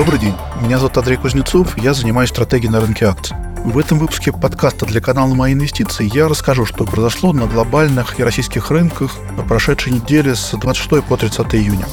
Добрый день, меня зовут Андрей Кузнецов, я занимаюсь стратегией на рынке акций. В этом выпуске подкаста для канала «Мои инвестиции» я расскажу, что произошло на глобальных и российских рынках на прошедшей неделе с 26 по 30 июня.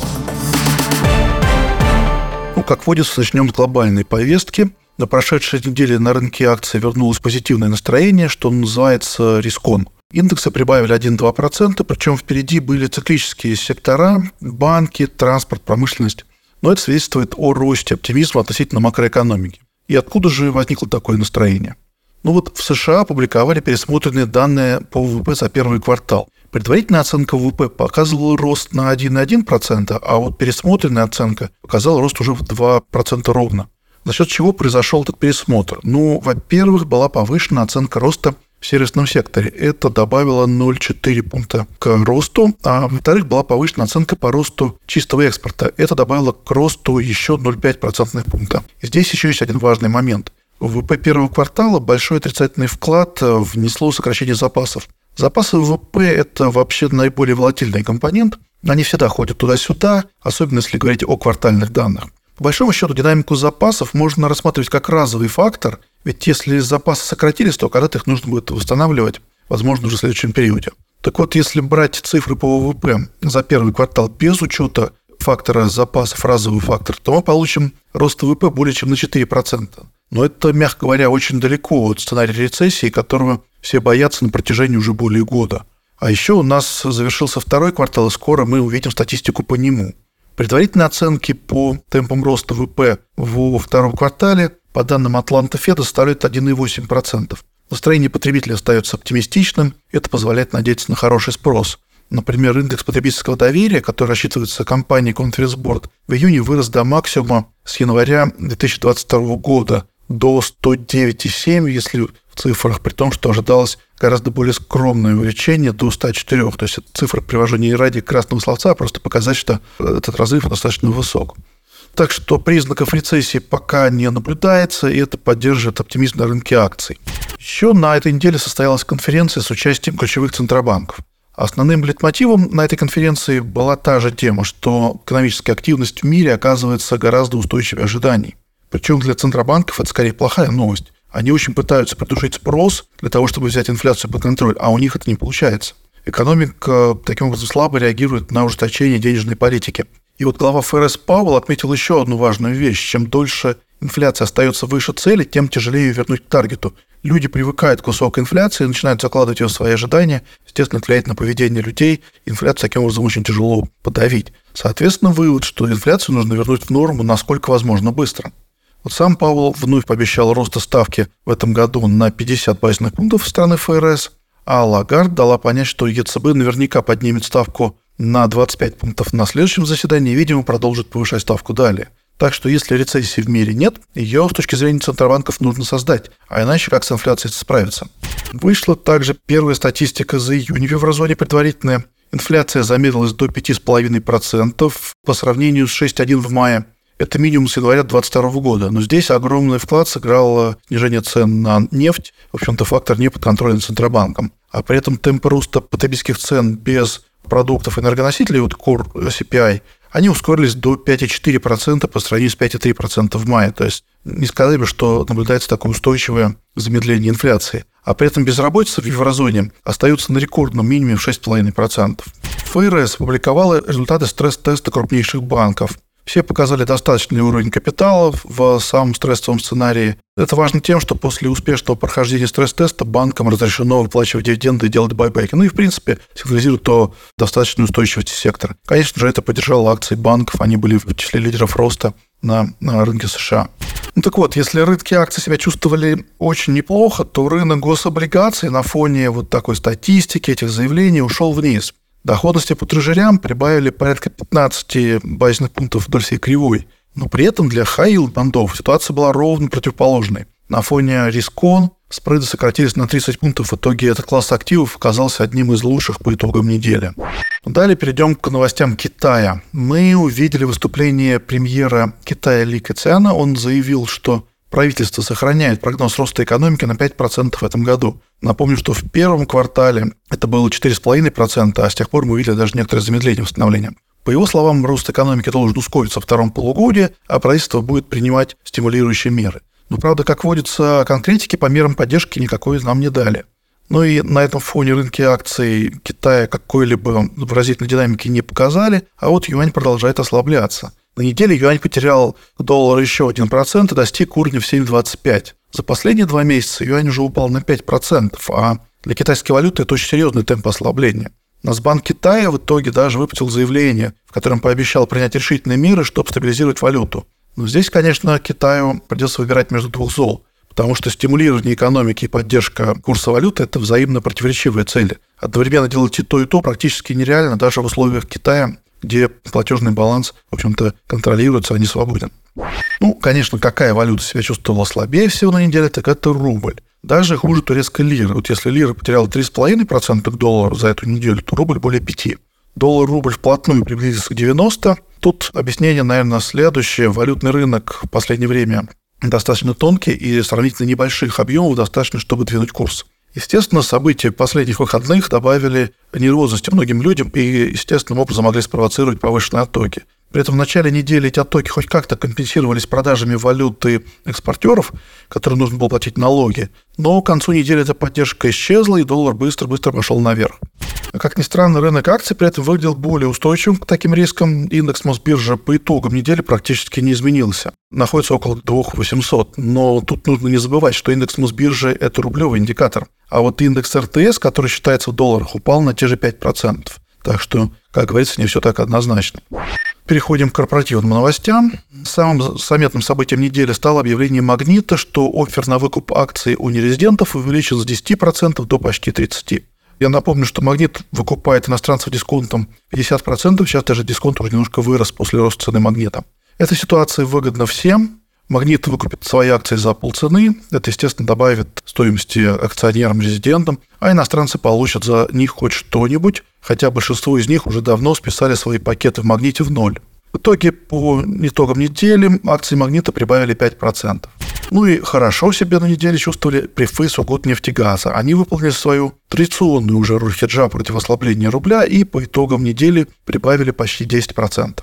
Ну, как водится, начнем с глобальной повестки. На прошедшей неделе на рынке акций вернулось позитивное настроение, что называется риском. Индексы прибавили 1-2%, причем впереди были циклические сектора, банки, транспорт, промышленность. Но это свидетельствует о росте оптимизма относительно макроэкономики. И откуда же возникло такое настроение? Ну вот в США опубликовали пересмотренные данные по ВВП за первый квартал. Предварительная оценка ВВП показывала рост на 1,1%, а вот пересмотренная оценка показала рост уже в 2% ровно. За счет чего произошел этот пересмотр? Ну, во-первых, была повышена оценка роста в сервисном секторе. Это добавило 0,4 пункта к росту. А во-вторых, была повышена оценка по росту чистого экспорта. Это добавило к росту еще 0,5 процентных пункта. И здесь еще есть один важный момент. В ВВП первого квартала большой отрицательный вклад внесло сокращение запасов. Запасы ВВП – это вообще наиболее волатильный компонент. Они всегда ходят туда-сюда, особенно если говорить о квартальных данных. По большому счету, динамику запасов можно рассматривать как разовый фактор, ведь если запасы сократились, то когда-то их нужно будет восстанавливать, возможно, уже в следующем периоде. Так вот, если брать цифры по ВВП за первый квартал без учета фактора запасов, разовый фактор, то мы получим рост ВВП более чем на 4%. Но это, мягко говоря, очень далеко от сценария рецессии, которого все боятся на протяжении уже более года. А еще у нас завершился второй квартал, и скоро мы увидим статистику по нему. Предварительные оценки по темпам роста ВВП во втором квартале, по данным Атланта Феда, составляют 1,8%. Настроение потребителя остается оптимистичным, это позволяет надеяться на хороший спрос. Например, индекс потребительского доверия, который рассчитывается компанией Conference Board, в июне вырос до максимума с января 2022 года до 109,7, если в цифрах, при том, что ожидалось гораздо более скромное увеличение до 104. То есть цифра привожу не ради красного словца, а просто показать, что этот разрыв достаточно высок. Так что признаков рецессии пока не наблюдается, и это поддерживает оптимизм на рынке акций. Еще на этой неделе состоялась конференция с участием ключевых центробанков. Основным литмотивом на этой конференции была та же тема, что экономическая активность в мире оказывается гораздо устойчивее ожиданий. Причем для центробанков это скорее плохая новость. Они очень пытаются придушить спрос для того, чтобы взять инфляцию под контроль, а у них это не получается. Экономика таким образом слабо реагирует на ужесточение денежной политики. И вот глава ФРС Пауэлл отметил еще одну важную вещь. Чем дольше инфляция остается выше цели, тем тяжелее ее вернуть к таргету. Люди привыкают к высокой инфляции, начинают закладывать ее в свои ожидания. Естественно, влияет на поведение людей. Инфляцию таким образом очень тяжело подавить. Соответственно, вывод, что инфляцию нужно вернуть в норму насколько возможно быстро. Вот сам Пауэлл вновь пообещал роста ставки в этом году на 50 базисных пунктов страны ФРС, а Лагард дала понять, что ЕЦБ наверняка поднимет ставку на 25 пунктов на следующем заседании видимо, продолжит повышать ставку далее. Так что если рецессии в мире нет, ее с точки зрения центробанков нужно создать, а иначе как с инфляцией справиться. Вышла также первая статистика за июнь в еврозоне предварительная. Инфляция замедлилась до 5,5% по сравнению с 6,1% в мае – это минимум с января 2022 года. Но здесь огромный вклад сыграло снижение цен на нефть, в общем-то, фактор не под контролем Центробанком. А при этом темпы роста потребительских цен без продуктов энергоносителей, вот Core CPI, они ускорились до 5,4% по сравнению с 5,3% в мае. То есть не сказали бы, что наблюдается такое устойчивое замедление инфляции. А при этом безработица в еврозоне остается на рекордном минимуме в 6,5%. ФРС опубликовала результаты стресс-теста крупнейших банков. Все показали достаточный уровень капитала в самом стрессовом сценарии. Это важно тем, что после успешного прохождения стресс-теста банкам разрешено выплачивать дивиденды и делать байбеки. Ну и, в принципе, сигнализирует о достаточной устойчивости сектора. Конечно же, это поддержало акции банков, они были в числе лидеров роста на, на рынке США. Ну так вот, если рынки акций себя чувствовали очень неплохо, то рынок гособлигаций на фоне вот такой статистики, этих заявлений ушел вниз. Доходности по трежерям прибавили порядка 15 базисных пунктов вдоль всей кривой. Но при этом для high бандов ситуация была ровно противоположной. На фоне рискон спреды сократились на 30 пунктов. В итоге этот класс активов оказался одним из лучших по итогам недели. Далее перейдем к новостям Китая. Мы увидели выступление премьера Китая Ли Кэциана. Он заявил, что правительство сохраняет прогноз роста экономики на 5% в этом году. Напомню, что в первом квартале это было 4,5%, а с тех пор мы увидели даже некоторое замедление восстановления. По его словам, рост экономики должен ускориться во втором полугодии, а правительство будет принимать стимулирующие меры. Но, правда, как водится, конкретики по мерам поддержки никакой нам не дали. Ну и на этом фоне рынки акций Китая какой-либо выразительной динамики не показали, а вот юань продолжает ослабляться. На неделе юань потерял доллар еще 1% и достиг уровня в 7,25. За последние два месяца юань уже упал на 5%, а для китайской валюты это очень серьезный темп ослабления. Нацбанк Китая в итоге даже выпустил заявление, в котором пообещал принять решительные меры, чтобы стабилизировать валюту. Но здесь, конечно, Китаю придется выбирать между двух зол, потому что стимулирование экономики и поддержка курса валюты – это взаимно противоречивые цели. Одновременно делать и то, и то практически нереально даже в условиях Китая, где платежный баланс, в общем-то, контролируется, а не свободен. Ну, конечно, какая валюта себя чувствовала слабее всего на неделе, так это рубль. Даже хуже турецкой лиры. Вот если лира потеряла 3,5% к доллару за эту неделю, то рубль более 5%. Доллар-рубль вплотную приблизился к 90. Тут объяснение, наверное, следующее. Валютный рынок в последнее время достаточно тонкий и сравнительно небольших объемов достаточно, чтобы двинуть курс. Естественно, события последних выходных добавили нервозности многим людям и естественным образом могли спровоцировать повышенные оттоки. При этом в начале недели эти оттоки хоть как-то компенсировались продажами валюты экспортеров, которым нужно было платить налоги, но к концу недели эта поддержка исчезла, и доллар быстро-быстро пошел наверх. Как ни странно, рынок акций при этом выглядел более устойчивым к таким рискам. Индекс Мосбиржи по итогам недели практически не изменился. Находится около 2800. Но тут нужно не забывать, что индекс Мосбиржи – это рублевый индикатор. А вот индекс РТС, который считается в долларах, упал на те же 5%. Так что, как говорится, не все так однозначно. Переходим к корпоративным новостям. Самым заметным событием недели стало объявление «Магнита», что офер на выкуп акций у нерезидентов увеличен с 10% до почти 30%. Я напомню, что «Магнит» выкупает иностранцев дисконтом 50%, сейчас даже дисконт уже немножко вырос после роста цены «Магнита». Эта ситуация выгодна всем, Магнит выкупит свои акции за полцены. Это, естественно, добавит стоимости акционерам-резидентам, а иностранцы получат за них хоть что-нибудь, хотя большинство из них уже давно списали свои пакеты в Магните в ноль. Итоге по итогам недели акции Магнита прибавили 5%. Ну и хорошо себя на неделе чувствовали прифы Сургутнефтегаза. Они выполнили свою традиционную уже роль хеджа против ослабления рубля и по итогам недели прибавили почти 10%.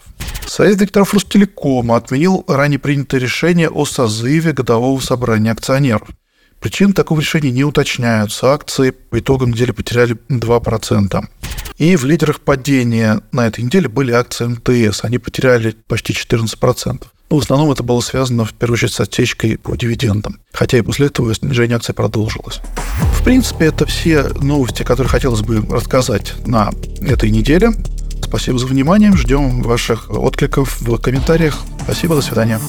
Совет директоров Ростелекома отменил ранее принятое решение о созыве годового собрания акционеров. Причины такого решения не уточняются. Акции по итогам недели потеряли 2%. И в лидерах падения на этой неделе были акции МТС. Они потеряли почти 14%. Ну, в основном это было связано, в первую очередь, с отсечкой по дивидендам. Хотя и после этого снижение акций продолжилось. В принципе, это все новости, которые хотелось бы рассказать на этой неделе. Спасибо за внимание. Ждем ваших откликов в комментариях. Спасибо, до свидания.